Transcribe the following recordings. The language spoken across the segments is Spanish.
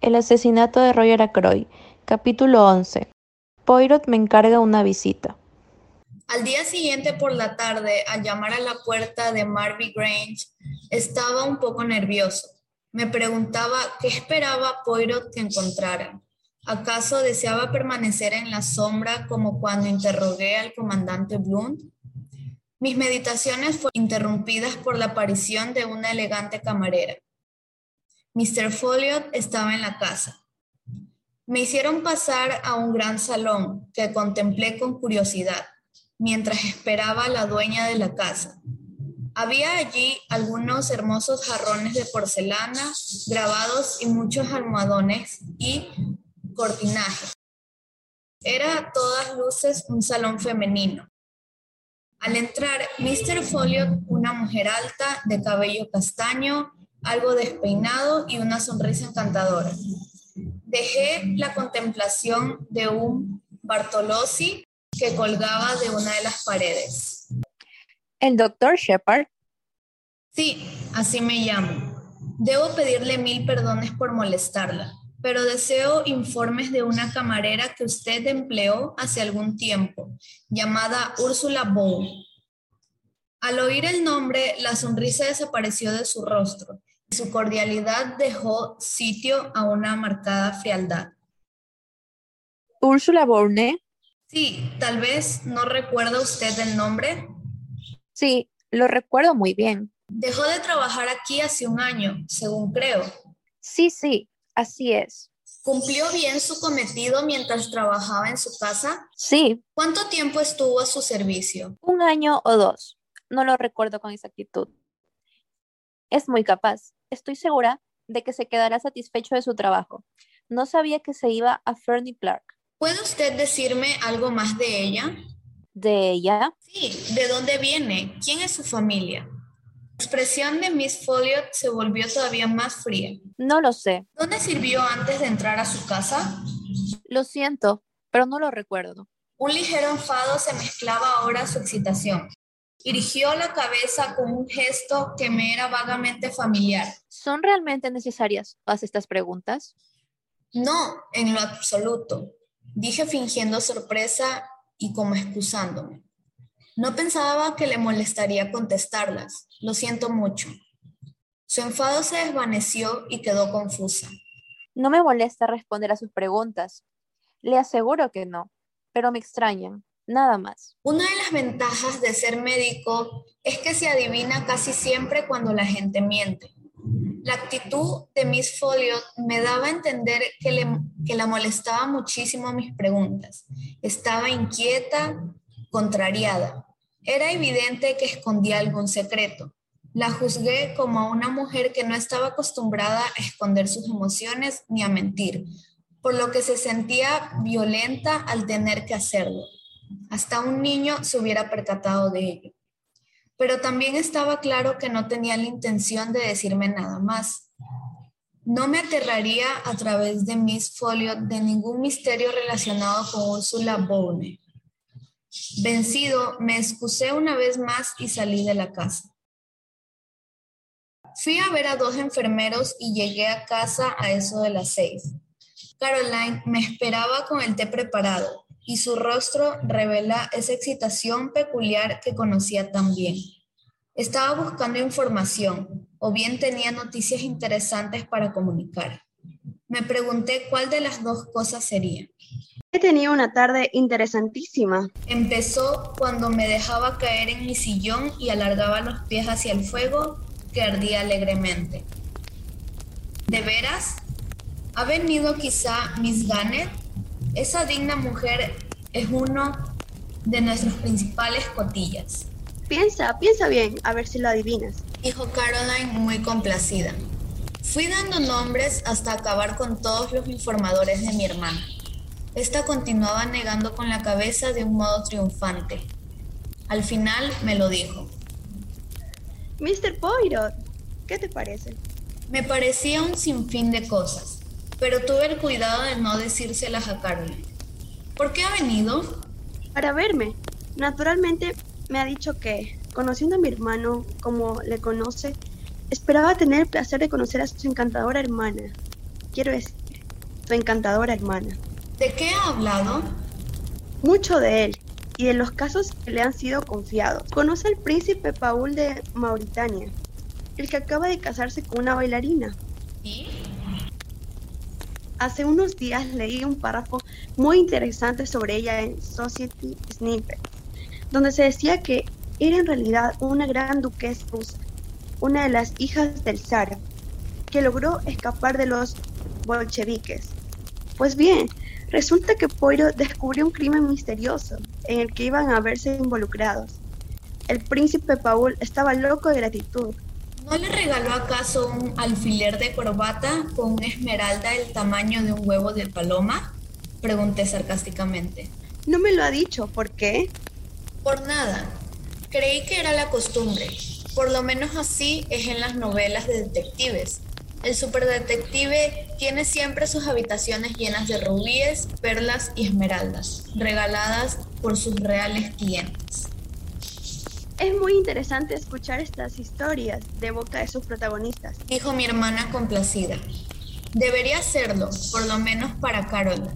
El asesinato de Roger Ackroyd, capítulo 11. Poirot me encarga una visita. Al día siguiente por la tarde, al llamar a la puerta de Marby Grange, estaba un poco nervioso. Me preguntaba qué esperaba Poirot que encontrara. ¿Acaso deseaba permanecer en la sombra como cuando interrogué al comandante Blunt? Mis meditaciones fueron interrumpidas por la aparición de una elegante camarera. Mr. Folliot estaba en la casa. Me hicieron pasar a un gran salón que contemplé con curiosidad mientras esperaba a la dueña de la casa. Había allí algunos hermosos jarrones de porcelana grabados y muchos almohadones y cortinajes. Era a todas luces un salón femenino. Al entrar, Mr. Folliot, una mujer alta, de cabello castaño, algo despeinado y una sonrisa encantadora. Dejé la contemplación de un Bartolozzi que colgaba de una de las paredes. ¿El doctor Shepard? Sí, así me llamo. Debo pedirle mil perdones por molestarla, pero deseo informes de una camarera que usted empleó hace algún tiempo, llamada Úrsula Bow. Al oír el nombre, la sonrisa desapareció de su rostro su cordialidad dejó sitio a una marcada frialdad. Úrsula Bourne. Sí, tal vez no recuerda usted el nombre. Sí, lo recuerdo muy bien. Dejó de trabajar aquí hace un año, según creo. Sí, sí, así es. ¿Cumplió bien su cometido mientras trabajaba en su casa? Sí. ¿Cuánto tiempo estuvo a su servicio? Un año o dos. No lo recuerdo con exactitud. Es muy capaz estoy segura de que se quedará satisfecho de su trabajo. No sabía que se iba a Fernie Clark. ¿Puede usted decirme algo más de ella? ¿De ella? Sí, ¿de dónde viene? ¿Quién es su familia? La expresión de Miss Folliot se volvió todavía más fría. No lo sé. ¿Dónde sirvió antes de entrar a su casa? Lo siento, pero no lo recuerdo. Un ligero enfado se mezclaba ahora a su excitación. Dirigió la cabeza con un gesto que me era vagamente familiar. ¿Son realmente necesarias todas estas preguntas? No, en lo absoluto, dije fingiendo sorpresa y como excusándome. No pensaba que le molestaría contestarlas. Lo siento mucho. Su enfado se desvaneció y quedó confusa. No me molesta responder a sus preguntas. Le aseguro que no, pero me extrañan nada más. Una de las ventajas de ser médico es que se adivina casi siempre cuando la gente miente. La actitud de Miss Folliot me daba a entender que, le, que la molestaba muchísimo mis preguntas. Estaba inquieta, contrariada. Era evidente que escondía algún secreto. La juzgué como a una mujer que no estaba acostumbrada a esconder sus emociones ni a mentir, por lo que se sentía violenta al tener que hacerlo. Hasta un niño se hubiera percatado de ello. Pero también estaba claro que no tenía la intención de decirme nada más. No me aterraría a través de Miss Folio de ningún misterio relacionado con Ursula Bowne. Vencido, me excusé una vez más y salí de la casa. Fui a ver a dos enfermeros y llegué a casa a eso de las seis. Caroline me esperaba con el té preparado y su rostro revela esa excitación peculiar que conocía tan bien. Estaba buscando información o bien tenía noticias interesantes para comunicar. Me pregunté cuál de las dos cosas sería. He tenido una tarde interesantísima. Empezó cuando me dejaba caer en mi sillón y alargaba los pies hacia el fuego que ardía alegremente. ¿De veras? ¿Ha venido quizá Miss Gannett? Esa digna mujer es uno de nuestras principales cotillas. Piensa, piensa bien, a ver si lo adivinas. Dijo Caroline muy complacida. Fui dando nombres hasta acabar con todos los informadores de mi hermana. Esta continuaba negando con la cabeza de un modo triunfante. Al final me lo dijo. Mr. Poirot, ¿qué te parece? Me parecía un sinfín de cosas pero tuve el cuidado de no decírselas a Caroline. ¿Por qué ha venido? Para verme. Naturalmente me ha dicho que, conociendo a mi hermano como le conoce, esperaba tener el placer de conocer a su encantadora hermana. Quiero decir, tu encantadora hermana. ¿De qué ha hablado? Mucho de él y de los casos que le han sido confiados. Conoce al príncipe Paul de Mauritania, el que acaba de casarse con una bailarina. Hace unos días leí un párrafo muy interesante sobre ella en Society Snippet, donde se decía que era en realidad una gran duquesa rusa, una de las hijas del zar, que logró escapar de los bolcheviques. Pues bien, resulta que Poirot descubrió un crimen misterioso en el que iban a verse involucrados. El príncipe Paul estaba loco de gratitud ¿No le regaló acaso un alfiler de corbata con una esmeralda del tamaño de un huevo de paloma? Pregunté sarcásticamente. No me lo ha dicho, ¿por qué? Por nada. Creí que era la costumbre. Por lo menos así es en las novelas de detectives. El superdetective tiene siempre sus habitaciones llenas de rubíes, perlas y esmeraldas, regaladas por sus reales clientes. Es muy interesante escuchar estas historias de boca de sus protagonistas. Dijo mi hermana complacida. Debería hacerlo, por lo menos para Carol.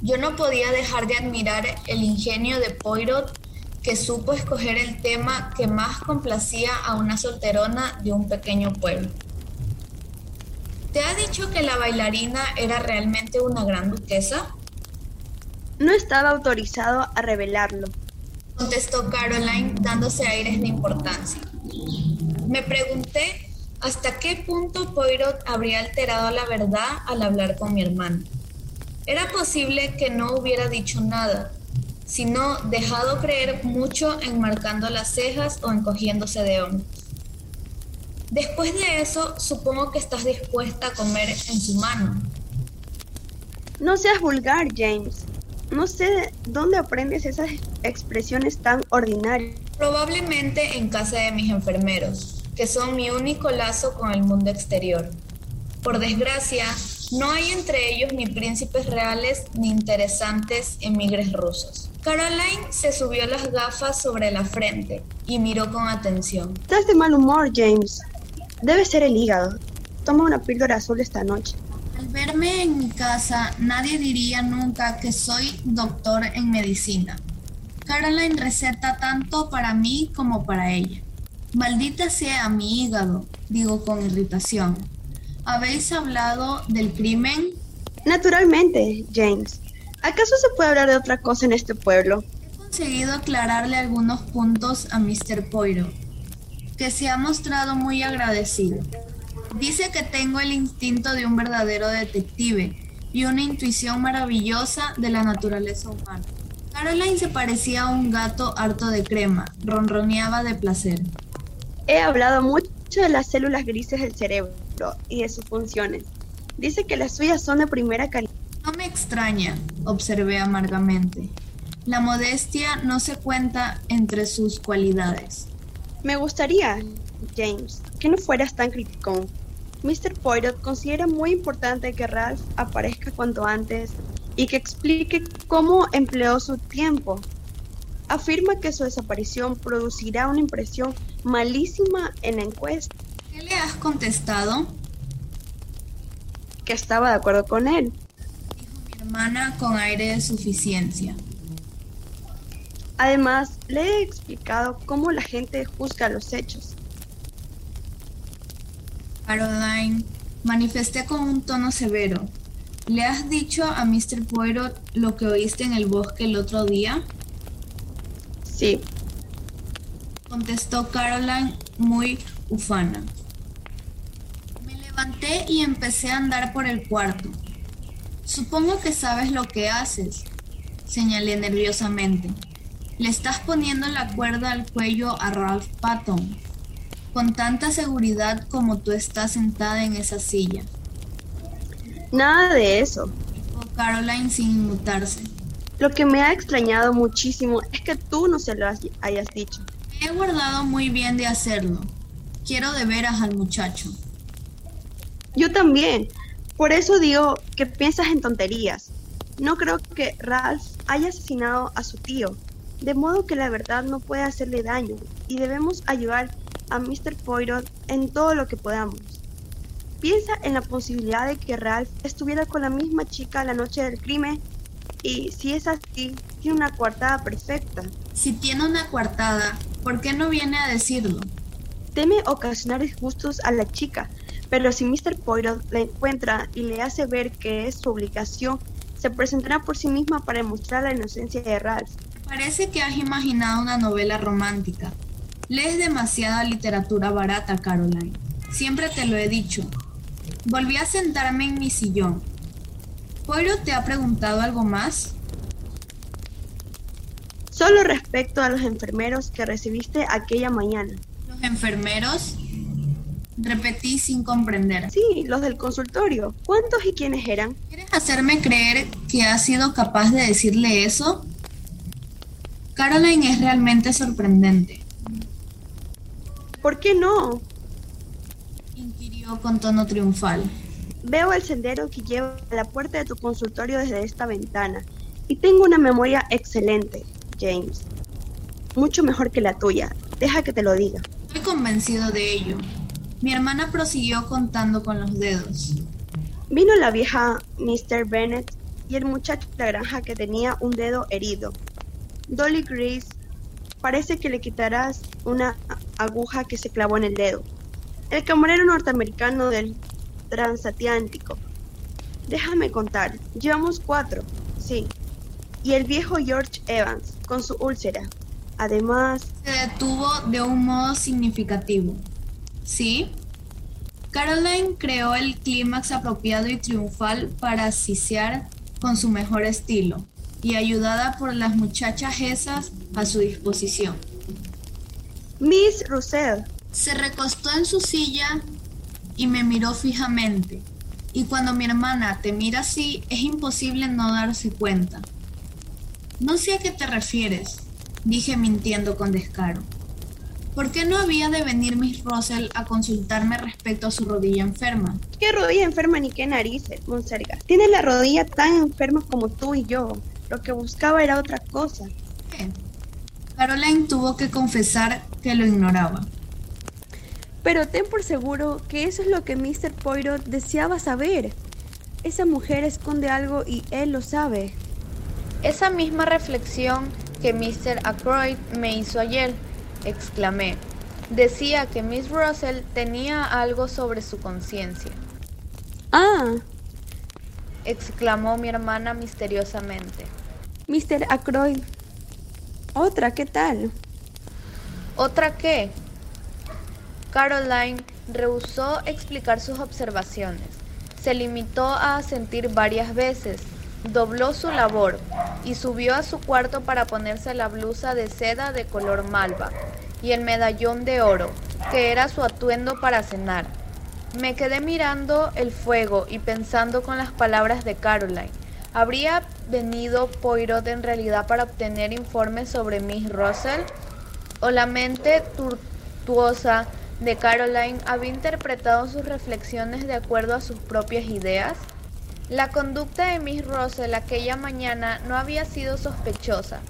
Yo no podía dejar de admirar el ingenio de Poirot que supo escoger el tema que más complacía a una solterona de un pequeño pueblo. ¿Te ha dicho que la bailarina era realmente una gran duquesa? No estaba autorizado a revelarlo, contestó Caroline dándose aires de importancia. Me pregunté hasta qué punto Poirot habría alterado la verdad al hablar con mi hermano. Era posible que no hubiera dicho nada, sino dejado creer mucho enmarcando las cejas o encogiéndose de hombros. Después de eso, supongo que estás dispuesta a comer en su mano. No seas vulgar, James. No sé dónde aprendes esas expresiones tan ordinarias. Probablemente en casa de mis enfermeros, que son mi único lazo con el mundo exterior. Por desgracia, no hay entre ellos ni príncipes reales ni interesantes emigres rusos. Caroline se subió las gafas sobre la frente y miró con atención. Estás de mal humor, James. Debe ser el hígado. Toma una píldora azul esta noche. Al verme en mi casa, nadie diría nunca que soy doctor en medicina. Caroline receta tanto para mí como para ella. Maldita sea mi hígado, digo con irritación. ¿Habéis hablado del crimen? Naturalmente, James. ¿Acaso se puede hablar de otra cosa en este pueblo? He conseguido aclararle algunos puntos a Mr. Poirot, que se ha mostrado muy agradecido. Dice que tengo el instinto de un verdadero detective y una intuición maravillosa de la naturaleza humana. Caroline se parecía a un gato harto de crema, ronroneaba de placer. He hablado mucho de las células grises del cerebro y de sus funciones. Dice que las suyas son de primera calidad. No me extraña, observé amargamente. La modestia no se cuenta entre sus cualidades. Me gustaría, James, que no fueras tan criticón. Mr. Poirot considera muy importante que Ralph aparezca cuanto antes y que explique cómo empleó su tiempo. Afirma que su desaparición producirá una impresión malísima en la encuesta. ¿Qué le has contestado? Que estaba de acuerdo con él. Dijo mi hermana con aire de suficiencia. Además, le he explicado cómo la gente juzga los hechos. Caroline, manifesté con un tono severo. ¿Le has dicho a Mr. Poirot lo que oíste en el bosque el otro día? Sí, contestó Caroline muy ufana. Me levanté y empecé a andar por el cuarto. Supongo que sabes lo que haces, señalé nerviosamente. Le estás poniendo la cuerda al cuello a Ralph Patton, con tanta seguridad como tú estás sentada en esa silla. nada de eso. Dijo Caroline sin inmutarse. Lo que me ha extrañado muchísimo es que tú no se lo hayas dicho. Me he guardado muy bien de hacerlo. Quiero de veras al muchacho. Yo también. Por eso digo que piensas en tonterías. No creo que Ralph haya asesinado a su tío, de modo que la verdad no puede hacerle daño y debemos ayudar a Mr. Poirot en todo lo que podamos. Piensa en la posibilidad de que Ralph estuviera con la misma chica la noche del crimen y si es así, tiene una coartada perfecta. Si tiene una coartada, ¿por qué no viene a decirlo? Teme ocasionar disgustos a la chica, pero si Mr. Poirot la encuentra y le hace ver que es su obligación, se presentará por sí misma para demostrar la inocencia de Ralph. Parece que has imaginado una novela romántica. Lees demasiada literatura barata, Caroline. Siempre te lo he dicho. Volví a sentarme en mi sillón. ¿Poirot te ha preguntado algo más? Solo respecto a los enfermeros que recibiste aquella mañana. ¿Los enfermeros? Repetí sin comprender. Sí, los del consultorio. ¿Cuántos y quiénes eran? ¿Quieres hacerme creer que has sido capaz de decirle eso? Caroline es realmente sorprendente. ¿Por qué no? inquirió con tono triunfal. Veo el sendero que lleva a la puerta de tu consultorio desde esta ventana y tengo una memoria excelente, James. Mucho mejor que la tuya. Deja que te lo diga. Estoy convencido de ello. Mi hermana prosiguió contando con los dedos. Vino la vieja Mr. Bennett y el muchacho de la granja que tenía un dedo herido. Dolly Grace, parece que le quitarás una aguja que se clavó en el dedo. El camarero norteamericano del transatlántico. Déjame contar, llevamos cuatro, sí. Y el viejo George Evans, con su úlcera. Además... Se detuvo de un modo significativo. ¿Sí? Caroline creó el clímax apropiado y triunfal para asiciar con su mejor estilo y ayudada por las muchachas esas a su disposición. Miss Russell. Se recostó en su silla y me miró fijamente. Y cuando mi hermana te mira así, es imposible no darse cuenta. No sé a qué te refieres, dije mintiendo con descaro. ¿Por qué no había de venir Miss Russell a consultarme respecto a su rodilla enferma? ¿Qué rodilla enferma ni qué narices, Monserga? Tiene la rodilla tan enferma como tú y yo. Lo que buscaba era otra cosa. ¿Qué? Caroline tuvo que confesar que lo ignoraba. Pero ten por seguro que eso es lo que Mr. Poirot deseaba saber. Esa mujer esconde algo y él lo sabe. Esa misma reflexión que Mr. Ackroyd me hizo ayer, exclamé. Decía que Miss Russell tenía algo sobre su conciencia. Ah, exclamó mi hermana misteriosamente. Mr. Ackroyd. Otra, ¿qué tal? ¿Otra qué? Caroline rehusó explicar sus observaciones. Se limitó a asentir varias veces, dobló su labor y subió a su cuarto para ponerse la blusa de seda de color malva y el medallón de oro, que era su atuendo para cenar. Me quedé mirando el fuego y pensando con las palabras de Caroline. ¿Habría venido Poirot en realidad para obtener informes sobre Miss Russell? ¿O la mente tortuosa de Caroline había interpretado sus reflexiones de acuerdo a sus propias ideas? La conducta de Miss Russell aquella mañana no había sido sospechosa,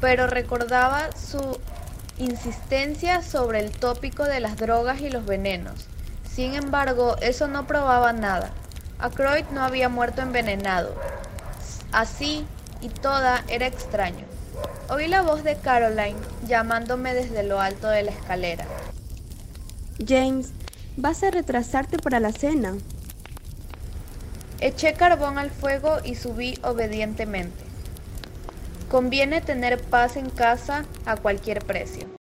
pero recordaba su insistencia sobre el tópico de las drogas y los venenos. Sin embargo, eso no probaba nada. Ackroyd no había muerto envenenado. Así y toda era extraño. Oí la voz de Caroline llamándome desde lo alto de la escalera. James, vas a retrasarte para la cena. Eché carbón al fuego y subí obedientemente. Conviene tener paz en casa a cualquier precio.